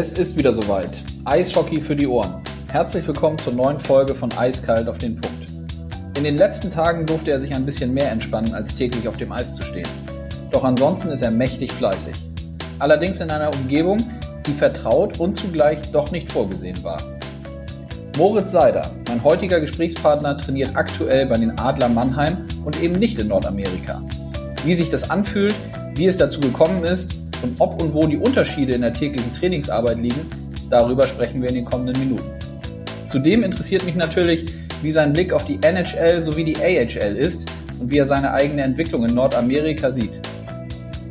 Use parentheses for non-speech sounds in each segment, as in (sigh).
Es ist wieder soweit. Eishockey für die Ohren. Herzlich willkommen zur neuen Folge von Eiskalt auf den Punkt. In den letzten Tagen durfte er sich ein bisschen mehr entspannen, als täglich auf dem Eis zu stehen. Doch ansonsten ist er mächtig fleißig. Allerdings in einer Umgebung, die vertraut und zugleich doch nicht vorgesehen war. Moritz Seider, mein heutiger Gesprächspartner, trainiert aktuell bei den Adler Mannheim und eben nicht in Nordamerika. Wie sich das anfühlt, wie es dazu gekommen ist und ob und wo die Unterschiede in der täglichen Trainingsarbeit liegen, darüber sprechen wir in den kommenden Minuten. Zudem interessiert mich natürlich, wie sein Blick auf die NHL sowie die AHL ist und wie er seine eigene Entwicklung in Nordamerika sieht.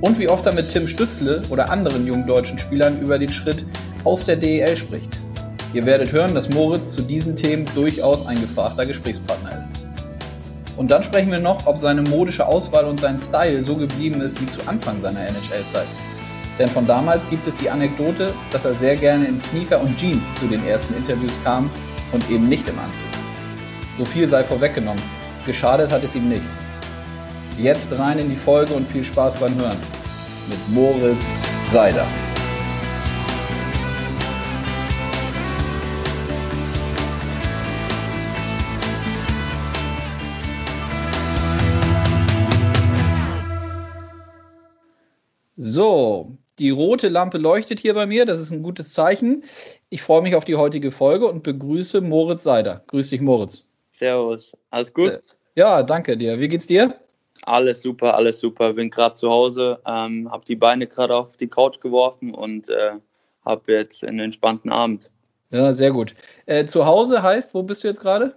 Und wie oft er mit Tim Stützle oder anderen jungen deutschen Spielern über den Schritt aus der DEL spricht. Ihr werdet hören, dass Moritz zu diesen Themen durchaus ein gefragter Gesprächspartner ist. Und dann sprechen wir noch, ob seine modische Auswahl und sein Style so geblieben ist wie zu Anfang seiner NHL-Zeit. Denn von damals gibt es die Anekdote, dass er sehr gerne in Sneaker und Jeans zu den ersten Interviews kam und eben nicht im Anzug. So viel sei vorweggenommen, geschadet hat es ihm nicht. Jetzt rein in die Folge und viel Spaß beim Hören. Mit Moritz Seider. So, die rote Lampe leuchtet hier bei mir, das ist ein gutes Zeichen. Ich freue mich auf die heutige Folge und begrüße Moritz Seider. Grüß dich, Moritz. Servus, alles gut? Ja, danke dir. Wie geht's dir? Alles super, alles super. Bin gerade zu Hause, ähm, habe die Beine gerade auf die Couch geworfen und äh, habe jetzt einen entspannten Abend. Ja, sehr gut. Äh, zu Hause heißt, wo bist du jetzt gerade?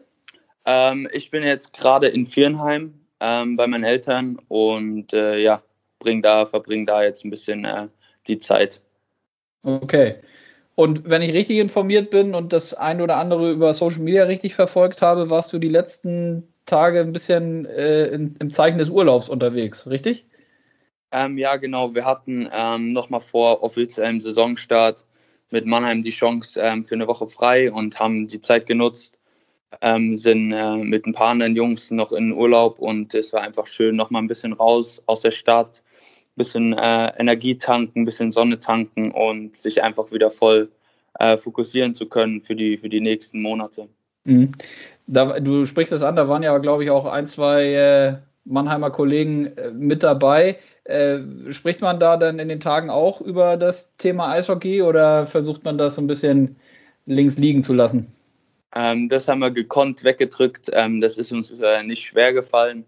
Ähm, ich bin jetzt gerade in Viernheim ähm, bei meinen Eltern und äh, ja, bring da, verbringe da jetzt ein bisschen äh, die Zeit. Okay. Und wenn ich richtig informiert bin und das ein oder andere über Social Media richtig verfolgt habe, warst du die letzten Tage ein bisschen äh, in, im Zeichen des Urlaubs unterwegs, richtig? Ähm, ja, genau. Wir hatten ähm, nochmal vor offiziellem Saisonstart mit Mannheim die Chance ähm, für eine Woche frei und haben die Zeit genutzt, ähm, sind äh, mit ein paar anderen Jungs noch in Urlaub und es war einfach schön, nochmal ein bisschen raus aus der Stadt, bisschen äh, Energie tanken, ein bisschen Sonne tanken und sich einfach wieder voll äh, fokussieren zu können für die, für die nächsten Monate. Mhm. Da, du sprichst das an, da waren ja, glaube ich, auch ein, zwei äh, Mannheimer Kollegen äh, mit dabei. Äh, spricht man da dann in den Tagen auch über das Thema Eishockey oder versucht man das so ein bisschen links liegen zu lassen? Ähm, das haben wir gekonnt weggedrückt. Ähm, das ist uns äh, nicht schwer gefallen.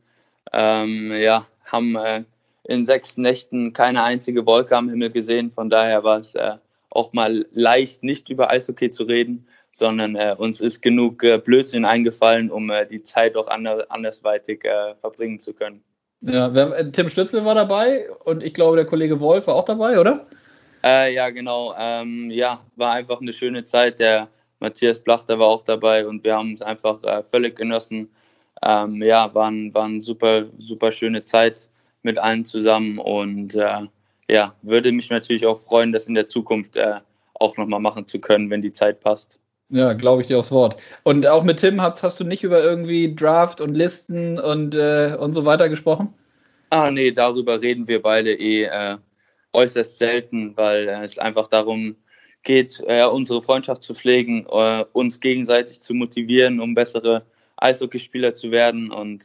Ähm, ja, haben äh, in sechs Nächten keine einzige Wolke am Himmel gesehen. Von daher war es äh, auch mal leicht, nicht über Eishockey zu reden, sondern äh, uns ist genug äh, Blödsinn eingefallen, um äh, die Zeit auch ander andersweitig äh, verbringen zu können. Ja, wer, äh, Tim Stützel war dabei und ich glaube, der Kollege Wolf war auch dabei, oder? ja, genau. Ähm, ja, war einfach eine schöne Zeit. Der Matthias Blachter war auch dabei und wir haben es einfach völlig genossen. Ähm, ja, war, war eine super, super schöne Zeit mit allen zusammen und äh, ja, würde mich natürlich auch freuen, das in der Zukunft äh, auch nochmal machen zu können, wenn die Zeit passt. Ja, glaube ich dir aufs Wort. Und auch mit Tim hast, hast du nicht über irgendwie Draft und Listen und, äh, und so weiter gesprochen? Ah, nee, darüber reden wir beide eh äh, äußerst selten, weil äh, es einfach darum geht, äh, unsere Freundschaft zu pflegen, äh, uns gegenseitig zu motivieren, um bessere Eishockeyspieler zu werden. Und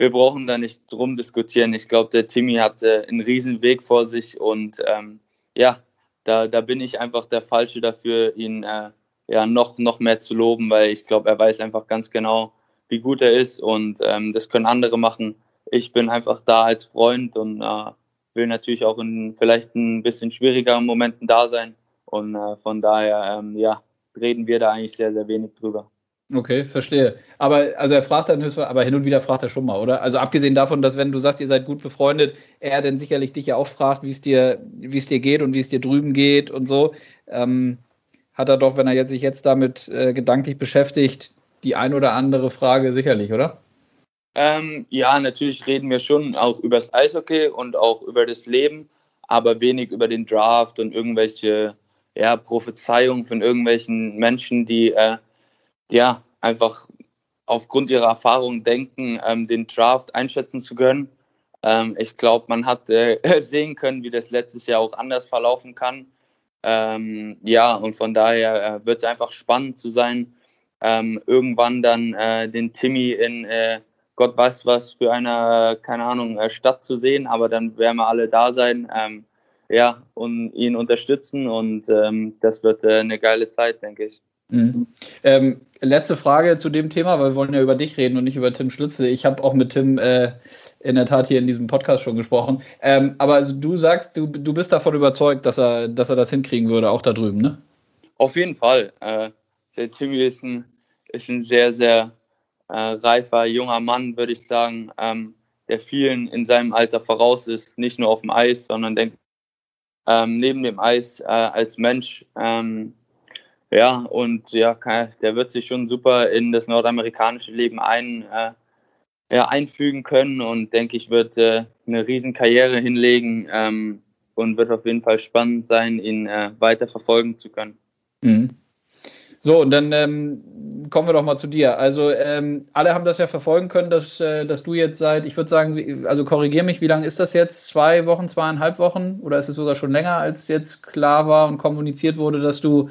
wir brauchen da nicht drum diskutieren. Ich glaube, der Timmy hat äh, einen riesen Weg vor sich und ähm, ja, da, da bin ich einfach der Falsche dafür, ihn äh, ja noch, noch mehr zu loben, weil ich glaube, er weiß einfach ganz genau, wie gut er ist und ähm, das können andere machen. Ich bin einfach da als Freund und äh, will natürlich auch in vielleicht ein bisschen schwierigeren Momenten da sein und äh, von daher ähm, ja, reden wir da eigentlich sehr, sehr wenig drüber. Okay, verstehe. Aber also er fragt dann, aber hin und wieder fragt er schon mal, oder? Also abgesehen davon, dass wenn du sagst, ihr seid gut befreundet, er dann sicherlich dich ja auch fragt, wie es dir, wie es dir geht und wie es dir drüben geht und so, ähm, hat er doch, wenn er jetzt sich jetzt damit äh, gedanklich beschäftigt, die ein oder andere Frage sicherlich, oder? Ähm, ja, natürlich reden wir schon auch über das Eishockey und auch über das Leben, aber wenig über den Draft und irgendwelche ja, Prophezeiungen von irgendwelchen Menschen, die äh, ja, einfach aufgrund ihrer Erfahrung denken, ähm, den Draft einschätzen zu können. Ähm, ich glaube, man hat äh, (laughs) sehen können, wie das letztes Jahr auch anders verlaufen kann. Ähm, ja, und von daher äh, wird es einfach spannend zu sein, ähm, irgendwann dann äh, den Timmy in äh, Gott weiß was für eine, keine Ahnung, äh, Stadt zu sehen, aber dann werden wir alle da sein, ähm, ja, und ihn unterstützen und ähm, das wird äh, eine geile Zeit, denke ich. Mhm. Ähm, letzte Frage zu dem Thema, weil wir wollen ja über dich reden und nicht über Tim Schlütze. Ich habe auch mit Tim äh, in der Tat hier in diesem Podcast schon gesprochen. Ähm, aber also du sagst, du, du bist davon überzeugt, dass er, dass er das hinkriegen würde, auch da drüben, ne? Auf jeden Fall. Äh, der Timmy ist ein, ist ein sehr, sehr äh, reifer, junger Mann, würde ich sagen, ähm, der vielen in seinem Alter voraus ist, nicht nur auf dem Eis, sondern denke ähm, neben dem Eis äh, als Mensch. Ähm, ja, und ja, der wird sich schon super in das nordamerikanische Leben ein, äh, ja, einfügen können und denke ich, wird äh, eine riesen Karriere hinlegen ähm, und wird auf jeden Fall spannend sein, ihn äh, weiter verfolgen zu können. Mhm. So, und dann ähm, kommen wir doch mal zu dir. Also ähm, alle haben das ja verfolgen können, dass, äh, dass du jetzt seit, ich würde sagen, also korrigiere mich, wie lange ist das jetzt? Zwei Wochen, zweieinhalb Wochen? Oder ist es sogar schon länger, als jetzt klar war und kommuniziert wurde, dass du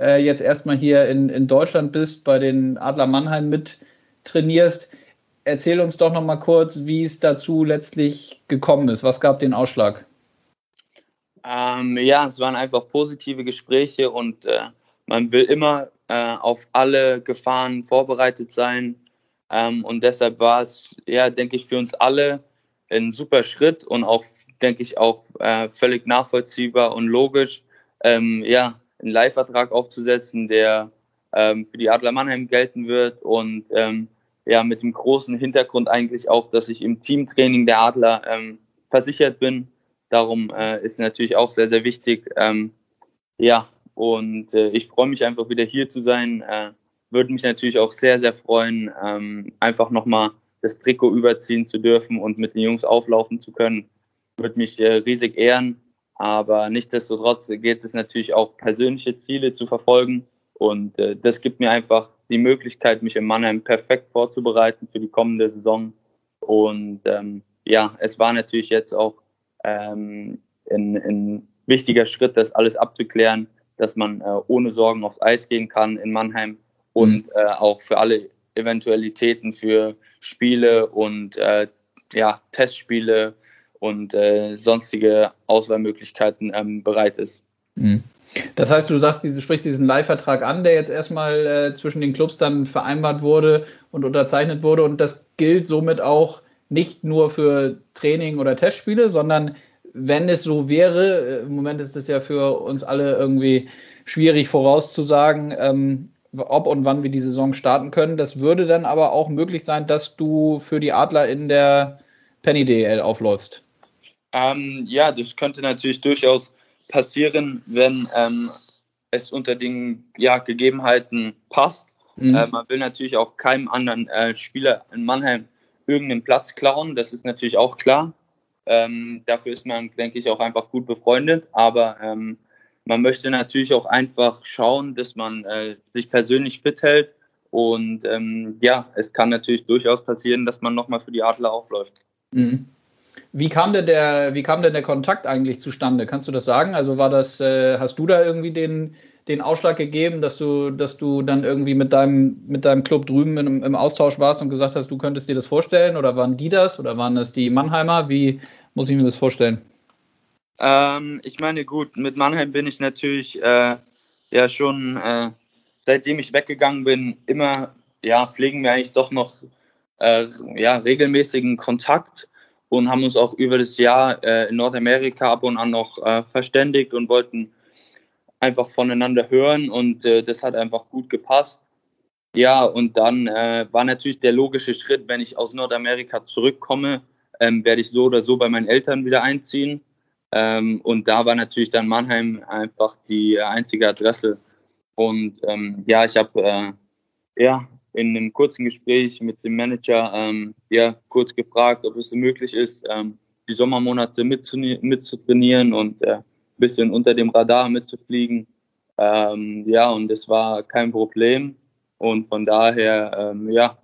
äh, jetzt erstmal hier in, in Deutschland bist, bei den Adler Mannheim mit trainierst? Erzähl uns doch noch mal kurz, wie es dazu letztlich gekommen ist. Was gab den Ausschlag? Ähm, ja, es waren einfach positive Gespräche und äh, man will immer äh, auf alle Gefahren vorbereitet sein. Ähm, und deshalb war es, ja, denke ich, für uns alle ein super Schritt und auch, denke ich, auch äh, völlig nachvollziehbar und logisch, ähm, ja, einen Leihvertrag aufzusetzen, der ähm, für die Adler Mannheim gelten wird und ähm, ja, mit dem großen Hintergrund eigentlich auch, dass ich im Teamtraining der Adler ähm, versichert bin. Darum äh, ist natürlich auch sehr, sehr wichtig, ähm, ja, und äh, ich freue mich einfach wieder hier zu sein. Äh, würde mich natürlich auch sehr, sehr freuen, ähm, einfach nochmal das Trikot überziehen zu dürfen und mit den Jungs auflaufen zu können. Würde mich äh, riesig ehren. Aber nichtsdestotrotz geht es natürlich auch, persönliche Ziele zu verfolgen. Und äh, das gibt mir einfach die Möglichkeit, mich in Mannheim perfekt vorzubereiten für die kommende Saison. Und ähm, ja, es war natürlich jetzt auch ähm, ein, ein wichtiger Schritt, das alles abzuklären dass man äh, ohne Sorgen aufs Eis gehen kann in Mannheim und mhm. äh, auch für alle Eventualitäten für Spiele und äh, ja, Testspiele und äh, sonstige Auswahlmöglichkeiten ähm, bereit ist. Mhm. Das heißt, du sagst, du sprichst diesen Leihvertrag an, der jetzt erstmal äh, zwischen den Clubs dann vereinbart wurde und unterzeichnet wurde. Und das gilt somit auch nicht nur für Training oder Testspiele, sondern wenn es so wäre, äh, im Moment ist es ja für uns alle irgendwie schwierig vorauszusagen, ähm, ob und wann wir die Saison starten können. Das würde dann aber auch möglich sein, dass du für die Adler in der Penny DL aufläufst. Ähm, ja, das könnte natürlich durchaus passieren, wenn ähm, es unter den ja, Gegebenheiten passt. Mhm. Äh, man will natürlich auch keinem anderen äh, Spieler in Mannheim irgendeinen Platz klauen, das ist natürlich auch klar. Ähm, dafür ist man, denke ich, auch einfach gut befreundet. Aber ähm, man möchte natürlich auch einfach schauen, dass man äh, sich persönlich fit hält. Und ähm, ja, es kann natürlich durchaus passieren, dass man nochmal für die Adler aufläuft. Mhm. Wie kam denn der, wie kam denn der Kontakt eigentlich zustande? Kannst du das sagen? Also war das, äh, hast du da irgendwie den, den Ausschlag gegeben, dass du, dass du dann irgendwie mit deinem, mit deinem Club drüben im, im Austausch warst und gesagt hast, du könntest dir das vorstellen? Oder waren die das? Oder waren das die Mannheimer? Wie muss ich mir das vorstellen? Ähm, ich meine, gut, mit Mannheim bin ich natürlich äh, ja schon, äh, seitdem ich weggegangen bin, immer, ja, pflegen wir eigentlich doch noch äh, ja, regelmäßigen Kontakt und haben uns auch über das Jahr äh, in Nordamerika ab und an noch äh, verständigt und wollten einfach voneinander hören und äh, das hat einfach gut gepasst. Ja, und dann äh, war natürlich der logische Schritt, wenn ich aus Nordamerika zurückkomme, ähm, werde ich so oder so bei meinen Eltern wieder einziehen. Ähm, und da war natürlich dann Mannheim einfach die einzige Adresse. Und ähm, ja, ich habe äh, ja in einem kurzen Gespräch mit dem Manager ähm, ja kurz gefragt, ob es möglich ist, ähm, die Sommermonate mitzutrainieren und äh, bisschen unter dem Radar mitzufliegen. Ähm, ja, und das war kein Problem. Und von daher, ähm, ja,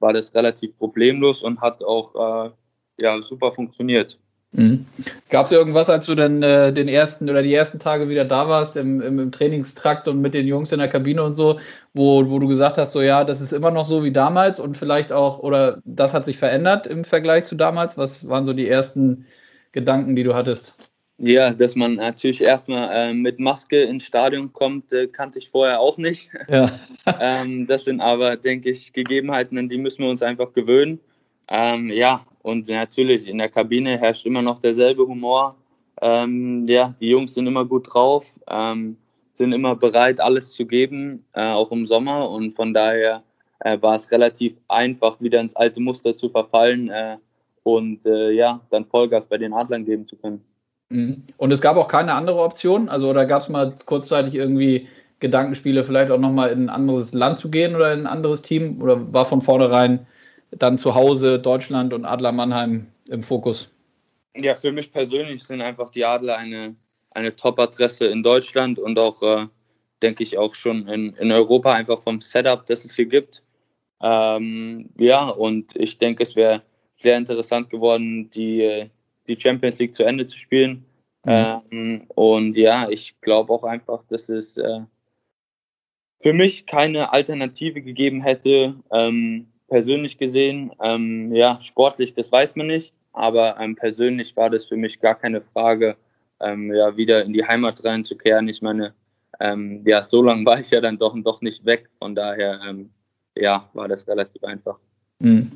war das relativ problemlos und hat auch äh, ja, super funktioniert. Mhm. Gab es irgendwas, als du dann äh, den ersten oder die ersten Tage wieder da warst im, im, im, Trainingstrakt und mit den Jungs in der Kabine und so, wo, wo du gesagt hast, so ja, das ist immer noch so wie damals und vielleicht auch, oder das hat sich verändert im Vergleich zu damals? Was waren so die ersten Gedanken, die du hattest? Ja, dass man natürlich erstmal äh, mit Maske ins Stadion kommt, äh, kannte ich vorher auch nicht. Ja. (laughs) ähm, das sind aber, denke ich, Gegebenheiten, an die müssen wir uns einfach gewöhnen. Ähm, ja, und natürlich, in der Kabine herrscht immer noch derselbe Humor. Ähm, ja, die Jungs sind immer gut drauf, ähm, sind immer bereit, alles zu geben, äh, auch im Sommer. Und von daher äh, war es relativ einfach, wieder ins alte Muster zu verfallen äh, und äh, ja, dann Vollgas bei den Adlern geben zu können. Mhm. Und es gab auch keine andere Option? Also, oder gab es mal kurzzeitig irgendwie Gedankenspiele, vielleicht auch nochmal in ein anderes Land zu gehen oder in ein anderes Team? Oder war von vornherein dann zu Hause Deutschland und Adler Mannheim im Fokus? Ja, für mich persönlich sind einfach die Adler eine, eine Top-Adresse in Deutschland und auch, äh, denke ich, auch schon in, in Europa, einfach vom Setup, das es hier gibt. Ähm, ja, und ich denke, es wäre sehr interessant geworden, die, die Champions League zu Ende zu spielen. Mhm. Ähm, und ja, ich glaube auch einfach, dass es äh, für mich keine Alternative gegeben hätte, ähm, persönlich gesehen, ähm, ja, sportlich, das weiß man nicht, aber ähm, persönlich war das für mich gar keine Frage, ähm, ja, wieder in die Heimat reinzukehren. Ich meine, ähm, ja, so lange war ich ja dann doch, doch nicht weg, von daher, ähm, ja, war das relativ einfach. Mhm.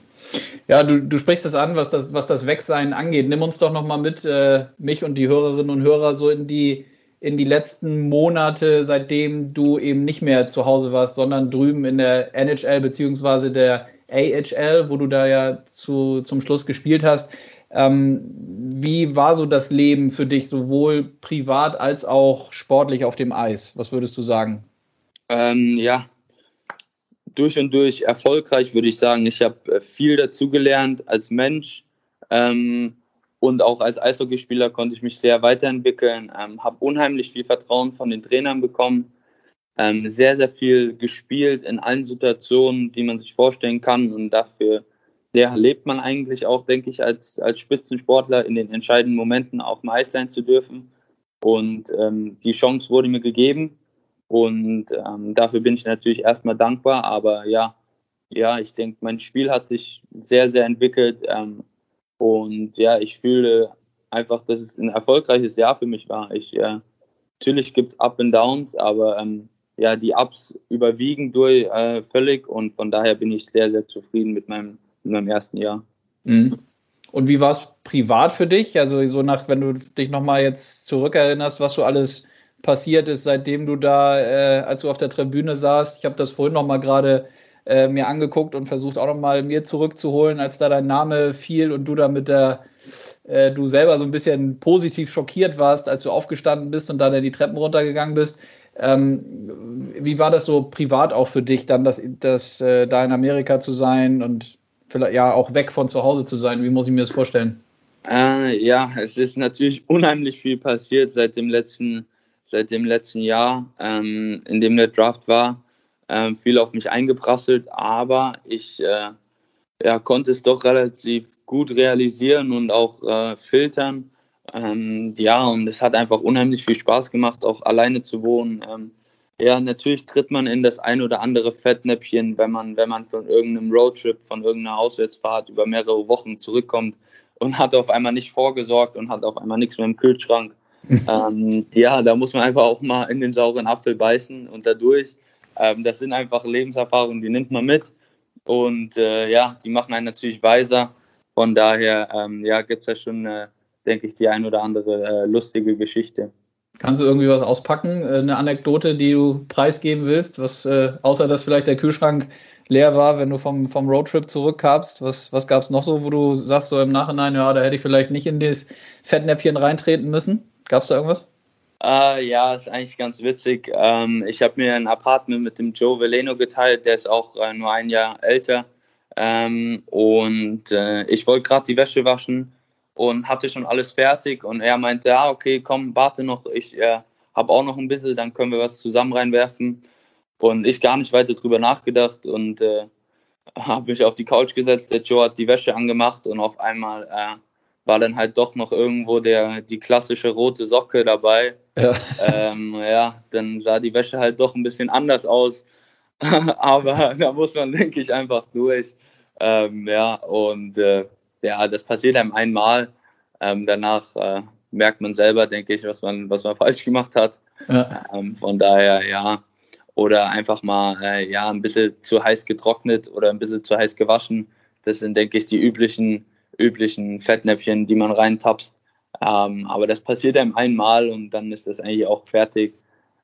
Ja, du, du sprichst das an, was das, was das Wegsein angeht. Nimm uns doch nochmal mit, äh, mich und die Hörerinnen und Hörer, so in die, in die letzten Monate, seitdem du eben nicht mehr zu Hause warst, sondern drüben in der NHL beziehungsweise der AHL, wo du da ja zu, zum Schluss gespielt hast. Ähm, wie war so das Leben für dich, sowohl privat als auch sportlich auf dem Eis? Was würdest du sagen? Ähm, ja, durch und durch erfolgreich, würde ich sagen. Ich habe äh, viel dazugelernt als Mensch ähm, und auch als Eishockeyspieler konnte ich mich sehr weiterentwickeln, ähm, habe unheimlich viel Vertrauen von den Trainern bekommen ähm, sehr, sehr viel gespielt in allen Situationen, die man sich vorstellen kann. Und dafür ja, lebt man eigentlich auch, denke ich, als, als Spitzensportler in den entscheidenden Momenten auf dem Eis sein zu dürfen. Und ähm, die Chance wurde mir gegeben. Und ähm, dafür bin ich natürlich erstmal dankbar. Aber ja, ja, ich denke, mein Spiel hat sich sehr, sehr entwickelt. Ähm, und ja, ich fühle einfach, dass es ein erfolgreiches Jahr für mich war. Ich, äh, natürlich gibt es Up and Downs, aber ähm, ja, die Ups überwiegen durch äh, völlig und von daher bin ich sehr, sehr zufrieden mit meinem, mit meinem ersten Jahr. Mhm. Und wie war es privat für dich? Also so nach, wenn du dich nochmal jetzt zurückerinnerst, was so alles passiert ist, seitdem du da, äh, als du auf der Tribüne saßt. Ich habe das vorhin nochmal gerade äh, mir angeguckt und versucht auch nochmal mir zurückzuholen, als da dein Name fiel und du da mit der, äh, du selber so ein bisschen positiv schockiert warst, als du aufgestanden bist und dann die Treppen runtergegangen bist. Ähm, wie war das so privat auch für dich, dann das, das äh, da in Amerika zu sein und vielleicht ja auch weg von zu Hause zu sein? Wie muss ich mir das vorstellen? Äh, ja, es ist natürlich (laughs) unheimlich viel passiert seit dem letzten, seit dem letzten Jahr, ähm, in dem der Draft war. Ähm, viel auf mich eingeprasselt, aber ich äh, ja, konnte es doch relativ gut realisieren und auch äh, filtern ähm, ja, und es hat einfach unheimlich viel Spaß gemacht, auch alleine zu wohnen. Ähm, ja, natürlich tritt man in das ein oder andere Fettnäpfchen, wenn man, wenn man von irgendeinem Roadtrip, von irgendeiner Auswärtsfahrt über mehrere Wochen zurückkommt und hat auf einmal nicht vorgesorgt und hat auf einmal nichts mehr im Kühlschrank. (laughs) ähm, ja, da muss man einfach auch mal in den sauren Apfel beißen und dadurch. Ähm, das sind einfach Lebenserfahrungen, die nimmt man mit. Und äh, ja, die machen einen natürlich weiser. Von daher ähm, ja, gibt es ja schon äh, denke ich, die ein oder andere äh, lustige Geschichte. Kannst du irgendwie was auspacken? Äh, eine Anekdote, die du preisgeben willst? Was, äh, außer dass vielleicht der Kühlschrank leer war, wenn du vom, vom Roadtrip zurückkamst. Was, was gab es noch so, wo du sagst so im Nachhinein, ja, da hätte ich vielleicht nicht in das Fettnäpfchen reintreten müssen? Gab es da irgendwas? Uh, ja, ist eigentlich ganz witzig. Ähm, ich habe mir ein Apartment mit dem Joe Veleno geteilt, der ist auch äh, nur ein Jahr älter. Ähm, und äh, ich wollte gerade die Wäsche waschen und hatte schon alles fertig. Und er meinte, ja, okay, komm, warte noch, ich äh, habe auch noch ein bisschen, dann können wir was zusammen reinwerfen. Und ich gar nicht weiter drüber nachgedacht und äh, (laughs) habe mich auf die Couch gesetzt. Der Joe hat die Wäsche angemacht und auf einmal äh, war dann halt doch noch irgendwo der, die klassische rote Socke dabei. Ja. Ähm, ja, dann sah die Wäsche halt doch ein bisschen anders aus. (laughs) Aber da muss man, denke ich, einfach durch. Ähm, ja, und äh, ja, das passiert einem einmal. Ähm, danach äh, merkt man selber, denke ich, was man, was man (laughs) falsch gemacht hat. Ja. Ähm, von daher, ja. Oder einfach mal äh, ja, ein bisschen zu heiß getrocknet oder ein bisschen zu heiß gewaschen. Das sind, denke ich, die üblichen üblichen Fettnäpfchen, die man reintapst. Ähm, aber das passiert einem einmal und dann ist das eigentlich auch fertig.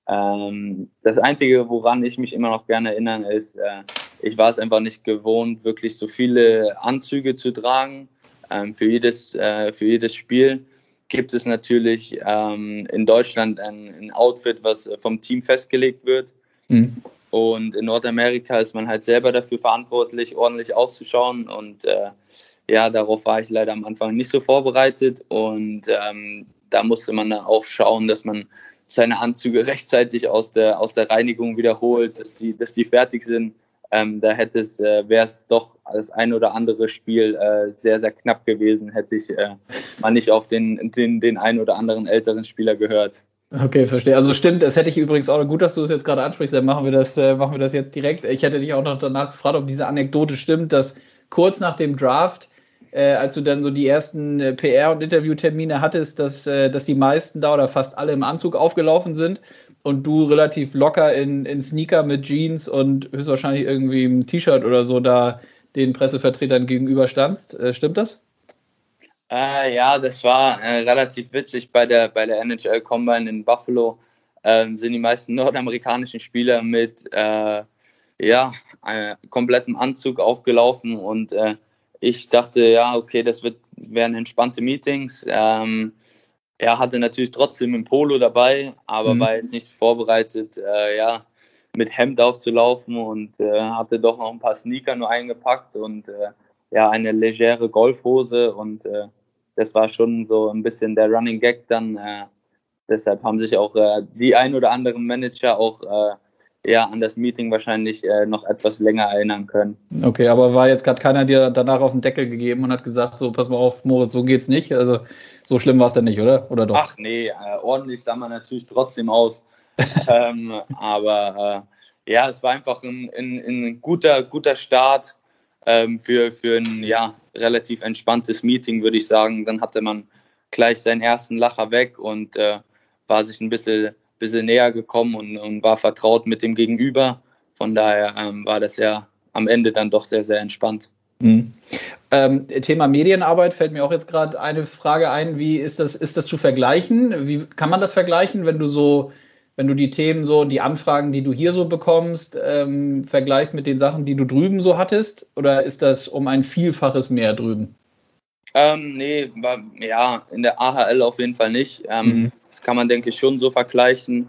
Ähm, das Einzige, woran ich mich immer noch gerne erinnere, ist, äh, ich war es einfach nicht gewohnt, wirklich so viele Anzüge zu tragen. Ähm, für, jedes, äh, für jedes Spiel gibt es natürlich ähm, in Deutschland ein, ein, Outfit, was vom Team festgelegt wird. Mhm. Und in Nordamerika ist man halt selber dafür verantwortlich, ordentlich auszuschauen. Und äh, ja, darauf war ich leider am Anfang nicht so vorbereitet und ähm, da musste man dann auch schauen, dass man seine Anzüge (laughs) rechtzeitig aus der, aus der Reinigung wiederholt, dass die, dass die fertig sind. Ähm, da hätte es, äh, wäre es doch als ein oder andere Spiel äh, sehr, sehr knapp gewesen, hätte ich äh, mal nicht auf den, den, den einen oder anderen älteren Spieler gehört. Okay, verstehe. Also stimmt, das hätte ich übrigens auch gut, dass du es jetzt gerade ansprichst, dann machen wir das, äh, machen wir das jetzt direkt. Ich hätte dich auch noch danach gefragt, ob diese Anekdote stimmt, dass kurz nach dem Draft äh, als du dann so die ersten äh, PR- und Interviewtermine hattest, dass, äh, dass die meisten da oder fast alle im Anzug aufgelaufen sind und du relativ locker in, in Sneaker mit Jeans und höchstwahrscheinlich irgendwie ein T-Shirt oder so da den Pressevertretern gegenüberstandst. Äh, stimmt das? Äh, ja, das war äh, relativ witzig bei der, bei der NHL Combine in Buffalo. Ähm, sind die meisten nordamerikanischen Spieler mit äh, ja, komplettem Anzug aufgelaufen und äh, ich dachte, ja, okay, das wird, werden entspannte Meetings. Ähm, er hatte natürlich trotzdem ein Polo dabei, aber mhm. war jetzt nicht vorbereitet, äh, ja, mit Hemd aufzulaufen und äh, hatte doch noch ein paar Sneaker nur eingepackt und äh, ja, eine legere Golfhose und äh, das war schon so ein bisschen der Running Gag dann. Äh, deshalb haben sich auch äh, die ein oder anderen Manager auch ja, an das Meeting wahrscheinlich äh, noch etwas länger erinnern können. Okay, aber war jetzt gerade keiner dir danach auf den Deckel gegeben und hat gesagt, so pass mal auf, Moritz, so geht's nicht. Also so schlimm war es denn nicht, oder? Oder doch? Ach nee, äh, ordentlich sah man natürlich trotzdem aus. (laughs) ähm, aber äh, ja, es war einfach ein, ein, ein guter, guter Start ähm, für, für ein ja, relativ entspanntes Meeting, würde ich sagen. Dann hatte man gleich seinen ersten Lacher weg und äh, war sich ein bisschen bisschen näher gekommen und, und war vertraut mit dem Gegenüber. Von daher ähm, war das ja am Ende dann doch sehr, sehr entspannt. Mhm. Ähm, Thema Medienarbeit fällt mir auch jetzt gerade eine Frage ein. Wie ist das, ist das zu vergleichen? Wie kann man das vergleichen, wenn du so, wenn du die Themen so, die Anfragen, die du hier so bekommst, ähm, vergleichst mit den Sachen, die du drüben so hattest? Oder ist das um ein Vielfaches mehr drüben? Ähm, nee, war, ja, in der AHL auf jeden Fall nicht. Ähm, mhm. Das kann man, denke ich, schon so vergleichen.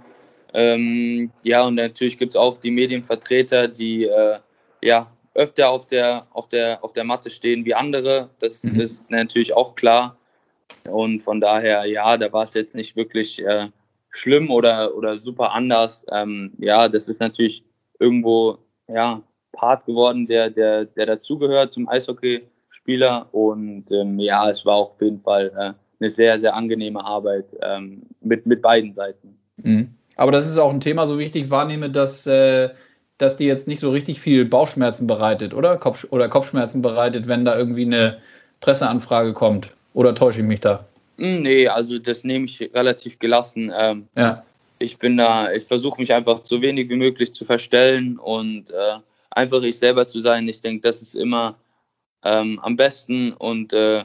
Ähm, ja, und natürlich gibt es auch die Medienvertreter, die äh, ja öfter auf der, auf, der, auf der Matte stehen wie andere. Das mhm. ist natürlich auch klar. Und von daher, ja, da war es jetzt nicht wirklich äh, schlimm oder, oder super anders. Ähm, ja, das ist natürlich irgendwo ja, Part geworden, der, der, der dazugehört zum Eishockeyspieler. Und ähm, ja, es war auf jeden Fall äh, eine sehr, sehr angenehme Arbeit ähm, mit, mit beiden Seiten. Mhm. Aber das ist auch ein Thema, so wie ich dich wahrnehme, dass, äh, dass dir jetzt nicht so richtig viel Bauchschmerzen bereitet, oder? Kopf oder Kopfschmerzen bereitet, wenn da irgendwie eine Presseanfrage kommt. Oder täusche ich mich da? Hm, nee, also das nehme ich relativ gelassen. Ähm, ja. Ich bin da, ich versuche mich einfach so wenig wie möglich zu verstellen und äh, einfach ich selber zu sein. Ich denke, das ist immer ähm, am besten und äh,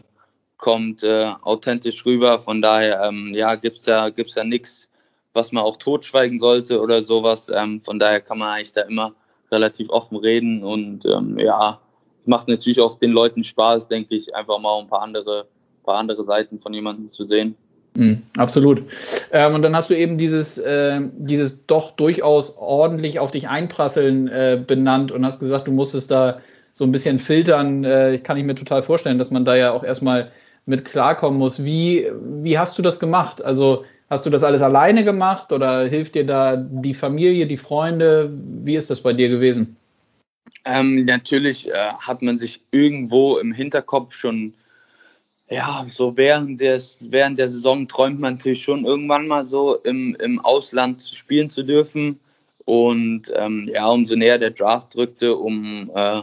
kommt äh, authentisch rüber. Von daher, ähm, ja, gibt's ja, gibt's ja nichts, was man auch totschweigen sollte oder sowas. Ähm, von daher kann man eigentlich da immer relativ offen reden und ähm, ja, macht natürlich auch den Leuten Spaß, denke ich, einfach mal ein paar andere, paar andere Seiten von jemandem zu sehen. Mhm, absolut. Ähm, und dann hast du eben dieses, äh, dieses doch durchaus ordentlich auf dich einprasseln äh, benannt und hast gesagt, du musstest da so ein bisschen filtern. Äh, ich kann ich mir total vorstellen, dass man da ja auch erstmal mit klarkommen muss. Wie, wie hast du das gemacht? Also hast du das alles alleine gemacht oder hilft dir da die Familie, die Freunde? Wie ist das bei dir gewesen? Ähm, natürlich äh, hat man sich irgendwo im Hinterkopf schon ja, so während, des, während der Saison träumt man natürlich schon irgendwann mal so im, im Ausland spielen zu dürfen. Und ähm, ja, umso näher der Draft drückte, um, äh,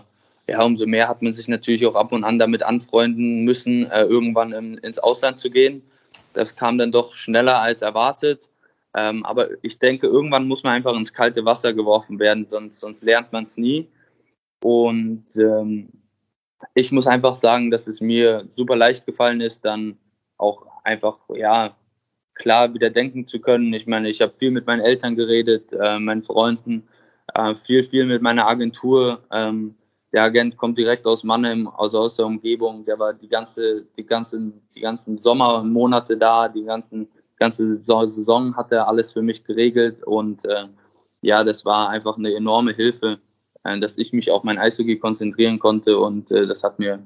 ja, umso mehr hat man sich natürlich auch ab und an damit anfreunden müssen, äh, irgendwann im, ins Ausland zu gehen. Das kam dann doch schneller als erwartet. Ähm, aber ich denke, irgendwann muss man einfach ins kalte Wasser geworfen werden, sonst, sonst lernt man es nie. Und ähm, ich muss einfach sagen, dass es mir super leicht gefallen ist, dann auch einfach, ja, klar wieder denken zu können. Ich meine, ich habe viel mit meinen Eltern geredet, äh, meinen Freunden, äh, viel, viel mit meiner Agentur. Ähm, der Agent kommt direkt aus Mannheim, also aus der Umgebung. Der war die ganze, die ganzen, die ganzen Sommermonate da, die ganzen, ganze Saison hat er alles für mich geregelt und äh, ja, das war einfach eine enorme Hilfe äh, dass ich mich auf mein Eishockey konzentrieren konnte und äh, das hat mir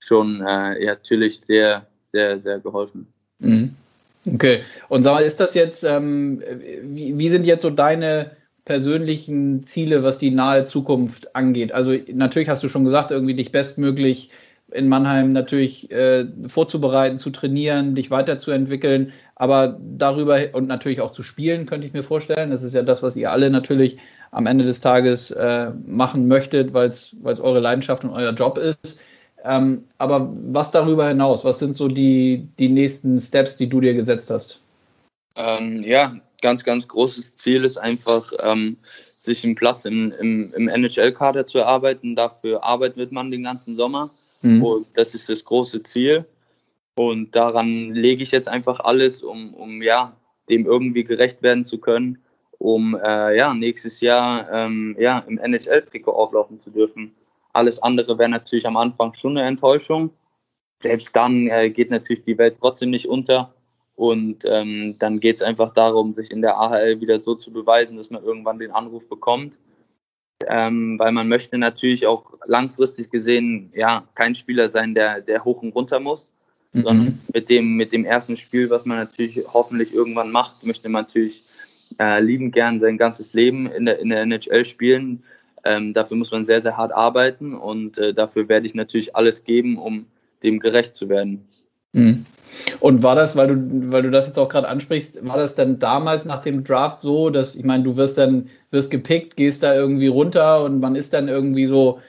schon äh, natürlich sehr, sehr, sehr geholfen. Mhm. Okay, und sag mal, ist das jetzt, ähm, wie, wie sind jetzt so deine persönlichen Ziele, was die nahe Zukunft angeht? Also natürlich hast du schon gesagt, irgendwie dich bestmöglich in Mannheim natürlich äh, vorzubereiten, zu trainieren, dich weiterzuentwickeln, aber darüber und natürlich auch zu spielen, könnte ich mir vorstellen. Das ist ja das, was ihr alle natürlich am Ende des Tages äh, machen möchtet, weil es eure Leidenschaft und euer Job ist. Ähm, aber was darüber hinaus? Was sind so die, die nächsten Steps, die du dir gesetzt hast? Ähm, ja, ganz, ganz großes Ziel ist einfach, ähm, sich einen Platz im, im, im NHL-Kader zu erarbeiten. Dafür arbeitet man den ganzen Sommer. Mhm. Und das ist das große Ziel. Und daran lege ich jetzt einfach alles, um, um ja, dem irgendwie gerecht werden zu können um äh, ja, nächstes Jahr ähm, ja, im NHL-Trikot auflaufen zu dürfen. Alles andere wäre natürlich am Anfang schon eine Enttäuschung. Selbst dann äh, geht natürlich die Welt trotzdem nicht unter. Und ähm, dann geht es einfach darum, sich in der AHL wieder so zu beweisen, dass man irgendwann den Anruf bekommt. Ähm, weil man möchte natürlich auch langfristig gesehen ja kein Spieler sein, der, der hoch und runter muss, mhm. sondern mit dem, mit dem ersten Spiel, was man natürlich hoffentlich irgendwann macht, möchte man natürlich äh, lieben gern sein ganzes Leben in der, in der NHL spielen. Ähm, dafür muss man sehr, sehr hart arbeiten und äh, dafür werde ich natürlich alles geben, um dem gerecht zu werden. Mhm. Und war das, weil du, weil du das jetzt auch gerade ansprichst, war das dann damals nach dem Draft so, dass, ich meine, du wirst dann, wirst gepickt, gehst da irgendwie runter und man ist dann irgendwie so,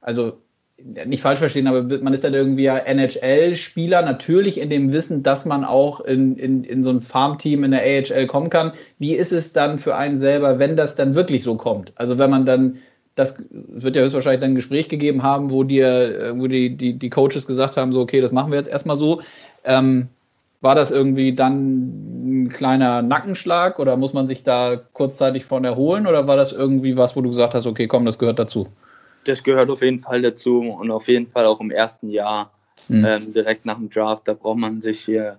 also nicht falsch verstehen, aber man ist dann irgendwie ja NHL-Spieler, natürlich in dem Wissen, dass man auch in, in, in so ein Farmteam in der AHL kommen kann. Wie ist es dann für einen selber, wenn das dann wirklich so kommt? Also wenn man dann, das wird ja höchstwahrscheinlich dann ein Gespräch gegeben haben, wo dir, wo die, die, die Coaches gesagt haben, so, okay, das machen wir jetzt erstmal so. Ähm, war das irgendwie dann ein kleiner Nackenschlag oder muss man sich da kurzzeitig von erholen oder war das irgendwie was, wo du gesagt hast, okay, komm, das gehört dazu? das gehört auf jeden Fall dazu und auf jeden Fall auch im ersten Jahr mhm. ähm, direkt nach dem Draft. Da braucht man sich hier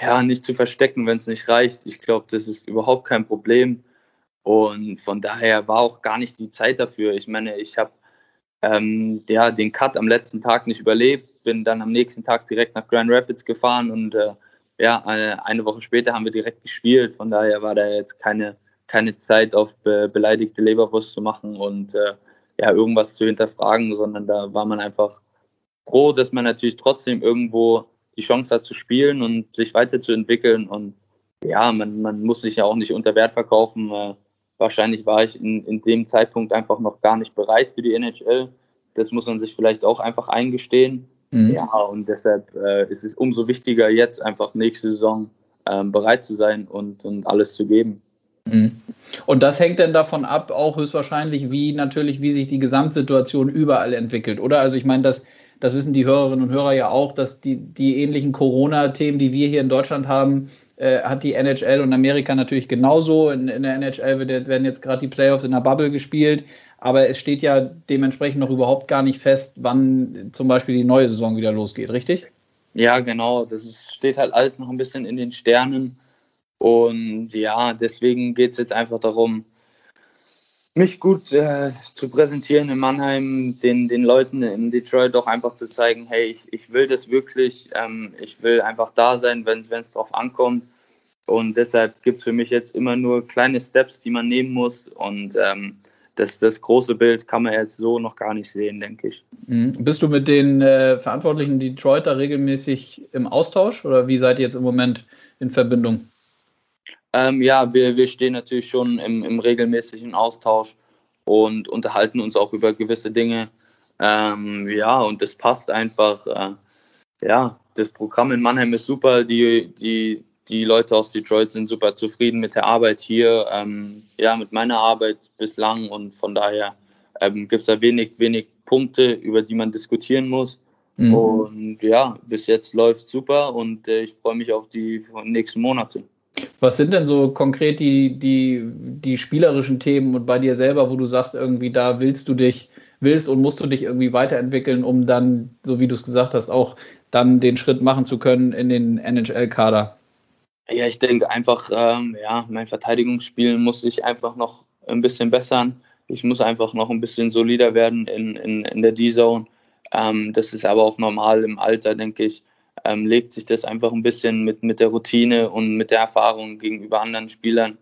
ja nicht zu verstecken, wenn es nicht reicht. Ich glaube, das ist überhaupt kein Problem. Und von daher war auch gar nicht die Zeit dafür. Ich meine, ich habe ähm, ja, den Cut am letzten Tag nicht überlebt, bin dann am nächsten Tag direkt nach Grand Rapids gefahren und äh, ja, eine, Woche später haben wir direkt gespielt. Von daher war da jetzt keine, keine Zeit auf be beleidigte Leberwurst zu machen und äh, ja, irgendwas zu hinterfragen, sondern da war man einfach froh, dass man natürlich trotzdem irgendwo die Chance hat zu spielen und sich weiterzuentwickeln. Und ja, man, man muss sich ja auch nicht unter Wert verkaufen. Äh, wahrscheinlich war ich in, in dem Zeitpunkt einfach noch gar nicht bereit für die NHL. Das muss man sich vielleicht auch einfach eingestehen. Mhm. Ja, und deshalb äh, ist es umso wichtiger, jetzt einfach nächste Saison ähm, bereit zu sein und, und alles zu geben. Mhm. Und das hängt dann davon ab, auch höchstwahrscheinlich, wie natürlich, wie sich die Gesamtsituation überall entwickelt, oder? Also ich meine, das, das wissen die Hörerinnen und Hörer ja auch, dass die, die ähnlichen Corona-Themen, die wir hier in Deutschland haben, äh, hat die NHL und Amerika natürlich genauso. In, in der NHL werden jetzt gerade die Playoffs in der Bubble gespielt, aber es steht ja dementsprechend noch überhaupt gar nicht fest, wann zum Beispiel die neue Saison wieder losgeht, richtig? Ja, genau. Das ist, steht halt alles noch ein bisschen in den Sternen. Und ja, deswegen geht es jetzt einfach darum, mich gut äh, zu präsentieren in Mannheim, den, den Leuten in Detroit auch einfach zu zeigen, hey, ich, ich will das wirklich, ähm, ich will einfach da sein, wenn es drauf ankommt. Und deshalb gibt es für mich jetzt immer nur kleine Steps, die man nehmen muss. Und ähm, das, das große Bild kann man jetzt so noch gar nicht sehen, denke ich. Mhm. Bist du mit den äh, Verantwortlichen Detroiter regelmäßig im Austausch oder wie seid ihr jetzt im Moment in Verbindung? Ähm, ja, wir, wir stehen natürlich schon im, im regelmäßigen Austausch und unterhalten uns auch über gewisse Dinge. Ähm, ja, und das passt einfach. Äh, ja, das Programm in Mannheim ist super. Die, die, die Leute aus Detroit sind super zufrieden mit der Arbeit hier, ähm, ja, mit meiner Arbeit bislang und von daher ähm, gibt es da wenig, wenig Punkte, über die man diskutieren muss. Mhm. Und ja, bis jetzt läuft super und äh, ich freue mich auf die nächsten Monate. Was sind denn so konkret die, die, die spielerischen Themen und bei dir selber, wo du sagst, irgendwie da willst du dich, willst und musst du dich irgendwie weiterentwickeln, um dann, so wie du es gesagt hast, auch dann den Schritt machen zu können in den NHL-Kader? Ja, ich denke einfach, ähm, ja, mein Verteidigungsspiel muss ich einfach noch ein bisschen bessern. Ich muss einfach noch ein bisschen solider werden in, in, in der D-Zone. Ähm, das ist aber auch normal im Alter, denke ich. Ähm, legt sich das einfach ein bisschen mit, mit der Routine und mit der Erfahrung gegenüber anderen Spielern.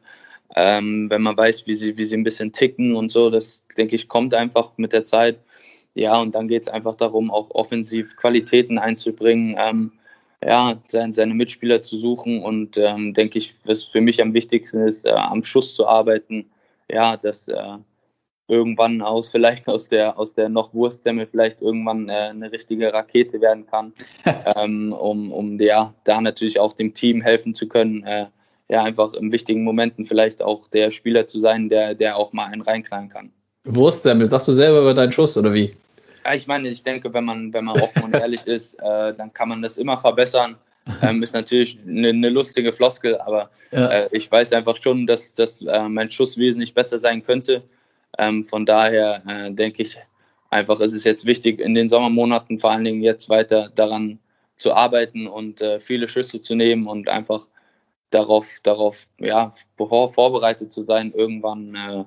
Ähm, wenn man weiß, wie sie, wie sie ein bisschen ticken und so, das denke ich, kommt einfach mit der Zeit. Ja, und dann geht es einfach darum, auch offensiv Qualitäten einzubringen, ähm, ja, sein, seine Mitspieler zu suchen und ähm, denke ich, was für mich am wichtigsten ist, äh, am Schuss zu arbeiten. Ja, dass äh, irgendwann aus vielleicht aus der aus der noch Wurstsemmel vielleicht irgendwann äh, eine richtige Rakete werden kann, (laughs) ähm, um, um ja, da natürlich auch dem Team helfen zu können. Äh, ja, einfach in wichtigen Momenten vielleicht auch der Spieler zu sein, der, der auch mal einen reinknallen kann. Wurstsemmel, sagst du selber über deinen Schuss oder wie? Ja, ich meine, ich denke, wenn man, wenn man offen und ehrlich ist, äh, dann kann man das immer verbessern. Ähm, ist natürlich eine, eine, lustige Floskel, aber ja. äh, ich weiß einfach schon, dass, dass äh, mein Schuss wesentlich besser sein könnte. Ähm, von daher äh, denke ich einfach, ist es jetzt wichtig, in den Sommermonaten vor allen Dingen jetzt weiter daran zu arbeiten und äh, viele Schüsse zu nehmen und einfach darauf, darauf ja, vorbereitet zu sein, irgendwann äh,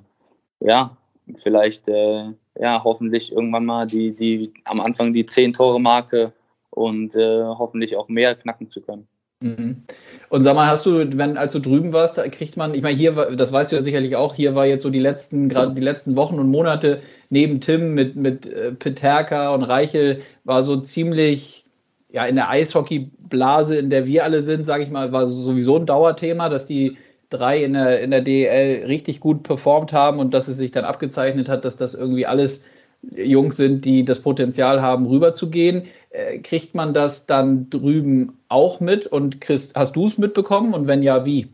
ja, vielleicht äh, ja, hoffentlich irgendwann mal die, die am Anfang die 10-Tore-Marke und äh, hoffentlich auch mehr knacken zu können. Mhm. Und sag mal, hast du, wenn als du drüben warst, kriegt man, ich meine, hier, das weißt du ja sicherlich auch, hier war jetzt so die letzten, gerade die letzten Wochen und Monate neben Tim mit, mit äh, Peterka und Reichel, war so ziemlich, ja, in der Eishockey-Blase, in der wir alle sind, sage ich mal, war sowieso ein Dauerthema, dass die drei in der, in der DEL richtig gut performt haben und dass es sich dann abgezeichnet hat, dass das irgendwie alles Jungs sind, die das Potenzial haben, rüberzugehen. Äh, kriegt man das dann drüben auch mit? Und Chris, hast du es mitbekommen? Und wenn ja, wie?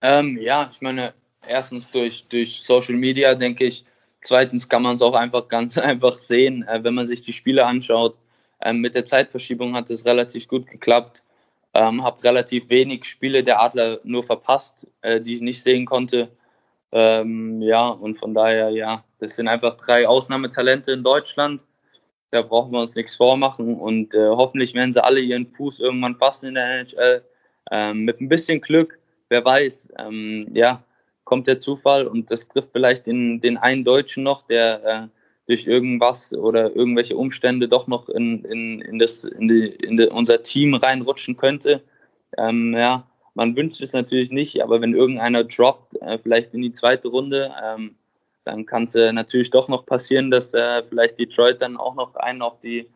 Ähm, ja, ich meine, erstens durch, durch Social Media, denke ich. Zweitens kann man es auch einfach ganz (laughs) einfach sehen, äh, wenn man sich die Spiele anschaut. Ähm, mit der Zeitverschiebung hat es relativ gut geklappt. Ähm, habe relativ wenig Spiele der Adler nur verpasst, äh, die ich nicht sehen konnte. Ähm, ja, und von daher, ja, das sind einfach drei Ausnahmetalente in Deutschland. Da brauchen wir uns nichts vormachen und äh, hoffentlich werden sie alle ihren Fuß irgendwann fassen in der NHL. Ähm, mit ein bisschen Glück, wer weiß, ähm, ja, kommt der Zufall und das trifft vielleicht den, den einen Deutschen noch, der äh, durch irgendwas oder irgendwelche Umstände doch noch in, in, in, das, in, die, in die, unser Team reinrutschen könnte. Ähm, ja, man wünscht es natürlich nicht, aber wenn irgendeiner droppt, äh, vielleicht in die zweite Runde, ähm, dann kann es äh, natürlich doch noch passieren, dass äh, vielleicht Detroit dann auch noch einen auf die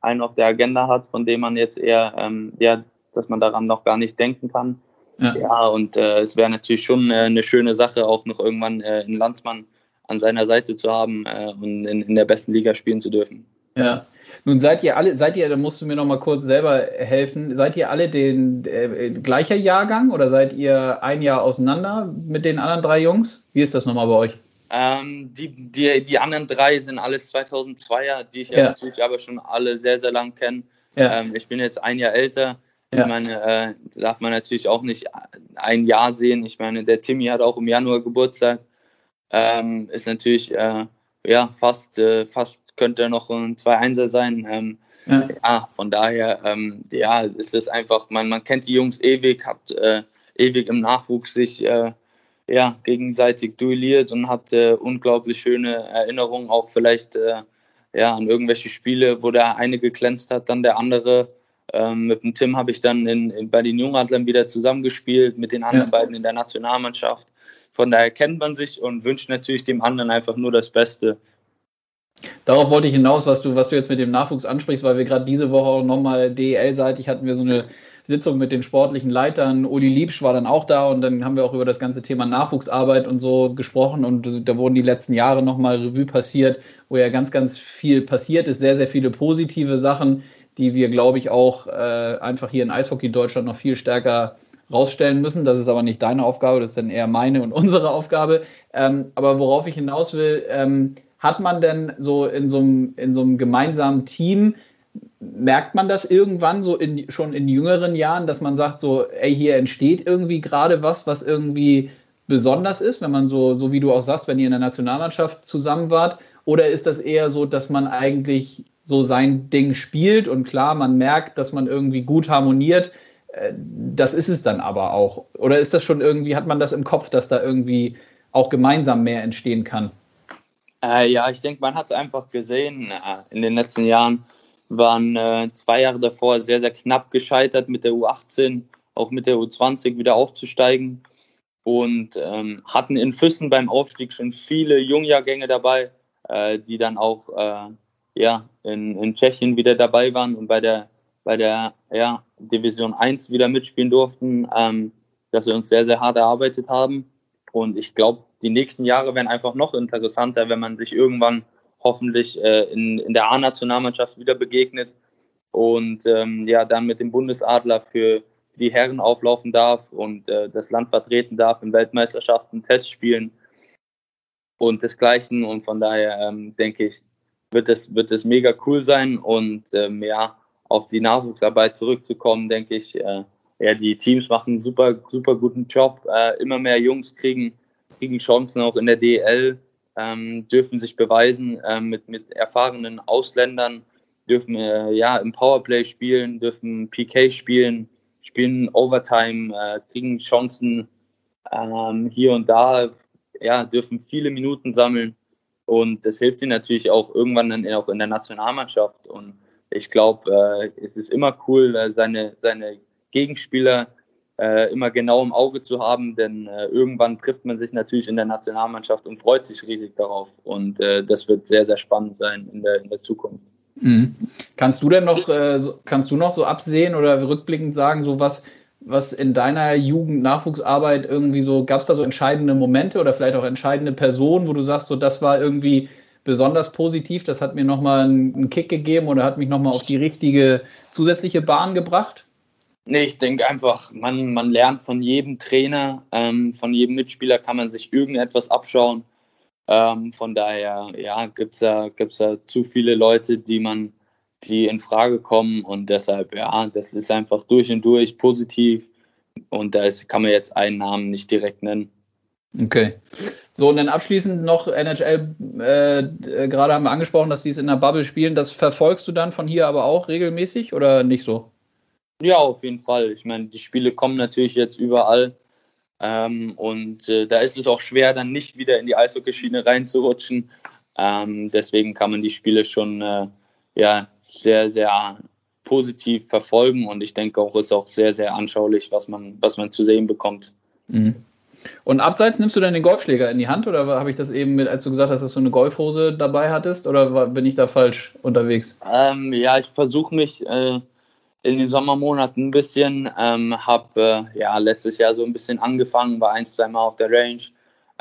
einen auf der Agenda hat, von dem man jetzt eher, ähm, ja, dass man daran noch gar nicht denken kann. Ja, ja und äh, es wäre natürlich schon äh, eine schöne Sache, auch noch irgendwann äh, einen Landsmann an seiner Seite zu haben äh, und in, in der besten Liga spielen zu dürfen. Ja. Nun seid ihr alle, seid ihr, da musst du mir noch mal kurz selber helfen, seid ihr alle den äh, gleicher Jahrgang oder seid ihr ein Jahr auseinander mit den anderen drei Jungs? Wie ist das nochmal bei euch? Ähm, die, die, die anderen drei sind alles 2002er, die ich ja. natürlich aber schon alle sehr, sehr lang kenne. Ja. Ähm, ich bin jetzt ein Jahr älter. Ja. Ich meine, äh, darf man natürlich auch nicht ein Jahr sehen. Ich meine, der Timmy hat auch im Januar Geburtstag ähm, ist natürlich äh, ja fast, äh, fast könnte er noch ein 2-1er sein. Ähm, ja. ja. von daher ähm, ja, ist es einfach, man, man kennt die Jungs ewig, hat äh, ewig im Nachwuchs sich äh, ja, gegenseitig duelliert und hat äh, unglaublich schöne Erinnerungen, auch vielleicht äh, ja, an irgendwelche Spiele, wo der eine geglänzt hat, dann der andere. Ähm, mit dem Tim habe ich dann in, in, bei den Jungadlern wieder zusammengespielt, mit den anderen ja. beiden in der Nationalmannschaft. Von daher kennt man sich und wünscht natürlich dem anderen einfach nur das Beste. Darauf wollte ich hinaus, was du, was du jetzt mit dem Nachwuchs ansprichst, weil wir gerade diese Woche auch nochmal DEL-seitig hatten wir so eine Sitzung mit den sportlichen Leitern. Uli Liebsch war dann auch da und dann haben wir auch über das ganze Thema Nachwuchsarbeit und so gesprochen und da wurden die letzten Jahre nochmal Revue passiert, wo ja ganz, ganz viel passiert ist, sehr, sehr viele positive Sachen, die wir, glaube ich, auch äh, einfach hier in Eishockey Deutschland noch viel stärker rausstellen müssen. Das ist aber nicht deine Aufgabe, das ist dann eher meine und (laughs) unsere Aufgabe. Ähm, aber worauf ich hinaus will, ähm, hat man denn so in so einem, in so einem gemeinsamen Team merkt man das irgendwann so in, schon in jüngeren Jahren, dass man sagt, so, ey, hier entsteht irgendwie gerade was, was irgendwie besonders ist, wenn man so, so wie du auch sagst, wenn ihr in der Nationalmannschaft zusammen wart? Oder ist das eher so, dass man eigentlich so sein Ding spielt und klar, man merkt, dass man irgendwie gut harmoniert? Äh, das ist es dann aber auch. Oder ist das schon irgendwie, hat man das im Kopf, dass da irgendwie auch gemeinsam mehr entstehen kann? Äh, ja, ich denke, man hat es einfach gesehen äh, in den letzten Jahren waren äh, zwei Jahre davor sehr, sehr knapp gescheitert mit der U18, auch mit der U20 wieder aufzusteigen und ähm, hatten in Füssen beim Aufstieg schon viele Jungjahrgänge dabei, äh, die dann auch äh, ja, in, in Tschechien wieder dabei waren und bei der, bei der ja, Division 1 wieder mitspielen durften, ähm, dass wir uns sehr, sehr hart erarbeitet haben. Und ich glaube, die nächsten Jahre werden einfach noch interessanter, wenn man sich irgendwann hoffentlich äh, in, in der A-Nationalmannschaft wieder begegnet und ähm, ja, dann mit dem Bundesadler für die Herren auflaufen darf und äh, das Land vertreten darf in Weltmeisterschaften, Testspielen und desgleichen. Und von daher ähm, denke ich, wird es, wird mega cool sein. Und ähm, ja, auf die Nachwuchsarbeit zurückzukommen, denke ich, äh, ja, die Teams machen einen super, super guten Job. Äh, immer mehr Jungs kriegen, kriegen Chancen auch in der DL ähm, dürfen sich beweisen äh, mit, mit erfahrenen Ausländern, dürfen äh, ja im Powerplay spielen, dürfen PK spielen, spielen Overtime, äh, kriegen Chancen ähm, hier und da, ja, dürfen viele Minuten sammeln. Und das hilft ihnen natürlich auch irgendwann dann auch in der Nationalmannschaft. Und ich glaube, äh, es ist immer cool, äh, seine, seine Gegenspieler äh, immer genau im Auge zu haben, denn äh, irgendwann trifft man sich natürlich in der Nationalmannschaft und freut sich riesig darauf. Und äh, das wird sehr, sehr spannend sein in der, in der Zukunft. Mhm. Kannst du denn noch, äh, so, kannst du noch so absehen oder rückblickend sagen, so was, was in deiner Jugend-Nachwuchsarbeit irgendwie so, gab es da so entscheidende Momente oder vielleicht auch entscheidende Personen, wo du sagst, so das war irgendwie besonders positiv, das hat mir nochmal einen Kick gegeben oder hat mich nochmal auf die richtige zusätzliche Bahn gebracht? Nee, ich denke einfach, man, man lernt von jedem Trainer, ähm, von jedem Mitspieler kann man sich irgendetwas abschauen. Ähm, von daher, ja, gibt es da, gibt's da zu viele Leute, die man, die in Frage kommen und deshalb, ja, das ist einfach durch und durch positiv und da ist, kann man jetzt einen Namen nicht direkt nennen. Okay. So, und dann abschließend noch NHL, äh, äh, gerade haben wir angesprochen, dass die es in der Bubble spielen. Das verfolgst du dann von hier aber auch regelmäßig oder nicht so? Ja, auf jeden Fall. Ich meine, die Spiele kommen natürlich jetzt überall. Ähm, und äh, da ist es auch schwer, dann nicht wieder in die Eishockeyschiene reinzurutschen. Ähm, deswegen kann man die Spiele schon äh, ja, sehr, sehr positiv verfolgen. Und ich denke auch, ist auch sehr, sehr anschaulich, was man, was man zu sehen bekommt. Mhm. Und abseits nimmst du dann den Golfschläger in die Hand oder habe ich das eben mit, als du gesagt hast, dass du eine Golfhose dabei hattest oder bin ich da falsch unterwegs? Ähm, ja, ich versuche mich äh, in den Sommermonaten ein bisschen. Ähm, habe äh, ja letztes Jahr so ein bisschen angefangen, war ein, zwei Mal auf der Range.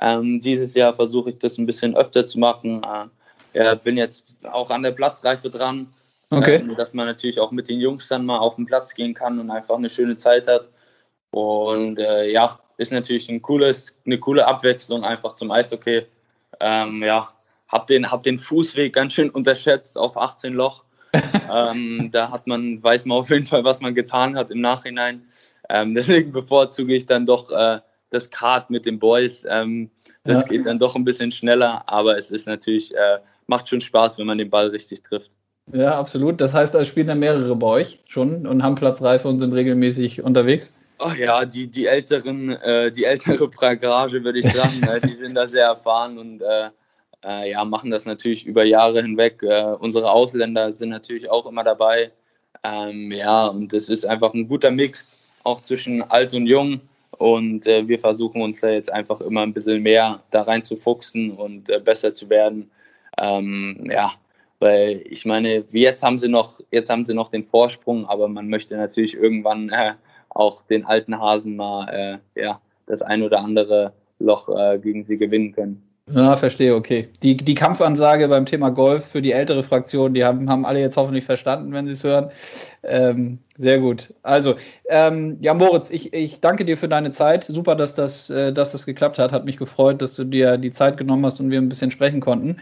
Ähm, dieses Jahr versuche ich das ein bisschen öfter zu machen. Äh, ja, bin jetzt auch an der Platzreife dran. Okay. Ähm, dass man natürlich auch mit den Jungs dann mal auf den Platz gehen kann und einfach eine schöne Zeit hat. Und äh, ja, ist natürlich ein cooles, eine coole Abwechslung einfach zum Eishockey. Ähm, ja, hab den, hab den Fußweg ganz schön unterschätzt auf 18 Loch ähm, da hat man, weiß man auf jeden Fall, was man getan hat im Nachhinein. Ähm, deswegen bevorzuge ich dann doch äh, das Kart mit den Boys. Ähm, das ja. geht dann doch ein bisschen schneller, aber es ist natürlich, äh, macht schon Spaß, wenn man den Ball richtig trifft. Ja, absolut. Das heißt, da spielen dann mehrere bei euch schon und haben Platzreife und sind regelmäßig unterwegs. Oh ja, die, die älteren, äh, die ältere Pragrage, würde ich sagen, (laughs) ne, die sind da sehr erfahren und äh, ja, machen das natürlich über Jahre hinweg. Äh, unsere Ausländer sind natürlich auch immer dabei. Ähm, ja, und es ist einfach ein guter Mix, auch zwischen alt und jung. Und äh, wir versuchen uns da jetzt einfach immer ein bisschen mehr da rein zu fuchsen und äh, besser zu werden. Ähm, ja, weil ich meine, jetzt haben sie noch, jetzt haben sie noch den Vorsprung, aber man möchte natürlich irgendwann äh, auch den alten Hasen mal äh, ja, das ein oder andere Loch gegen sie gewinnen können. Ja, verstehe, okay. Die, die Kampfansage beim Thema Golf für die ältere Fraktion, die haben, haben alle jetzt hoffentlich verstanden, wenn sie es hören. Ähm, sehr gut. Also, ähm, ja, Moritz, ich, ich danke dir für deine Zeit. Super, dass das, äh, dass das geklappt hat. Hat mich gefreut, dass du dir die Zeit genommen hast und wir ein bisschen sprechen konnten.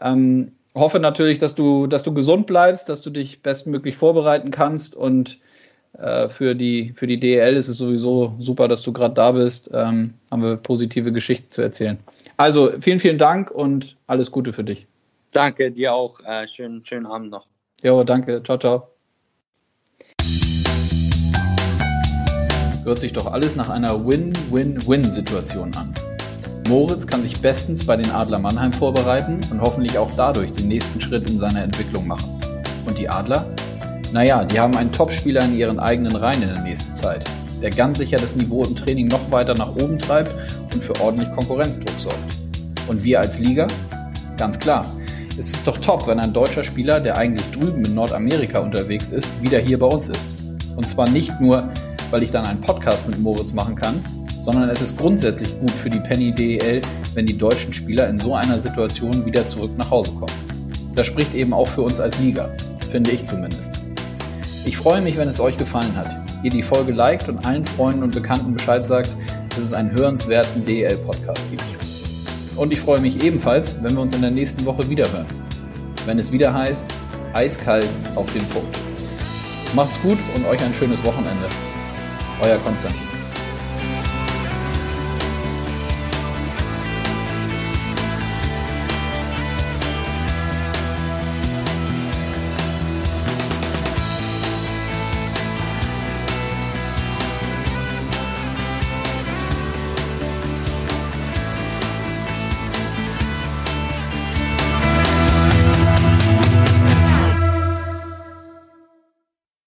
Ähm, hoffe natürlich, dass du, dass du gesund bleibst, dass du dich bestmöglich vorbereiten kannst und äh, für, die, für die DEL ist es sowieso super, dass du gerade da bist. Ähm, haben wir positive Geschichten zu erzählen. Also vielen, vielen Dank und alles Gute für dich. Danke, dir auch. Äh, schönen, schönen Abend noch. Jo, danke. Ciao, ciao. Hört sich doch alles nach einer Win-Win-Win-Situation an. Moritz kann sich bestens bei den Adler Mannheim vorbereiten und hoffentlich auch dadurch den nächsten Schritt in seiner Entwicklung machen. Und die Adler? Naja, die haben einen Topspieler in ihren eigenen Reihen in der nächsten Zeit, der ganz sicher das Niveau im Training noch weiter nach oben treibt und für ordentlich Konkurrenzdruck sorgt. Und wir als Liga? Ganz klar. Es ist doch top, wenn ein deutscher Spieler, der eigentlich drüben in Nordamerika unterwegs ist, wieder hier bei uns ist. Und zwar nicht nur, weil ich dann einen Podcast mit Moritz machen kann, sondern es ist grundsätzlich gut für die Penny DEL, wenn die deutschen Spieler in so einer Situation wieder zurück nach Hause kommen. Das spricht eben auch für uns als Liga, finde ich zumindest. Ich freue mich, wenn es euch gefallen hat, ihr die Folge liked und allen Freunden und Bekannten Bescheid sagt, dass es einen hörenswerten DEL-Podcast gibt. Und ich freue mich ebenfalls, wenn wir uns in der nächsten Woche wiederhören. Wenn es wieder heißt, eiskalt auf den Punkt. Macht's gut und euch ein schönes Wochenende. Euer Konstantin.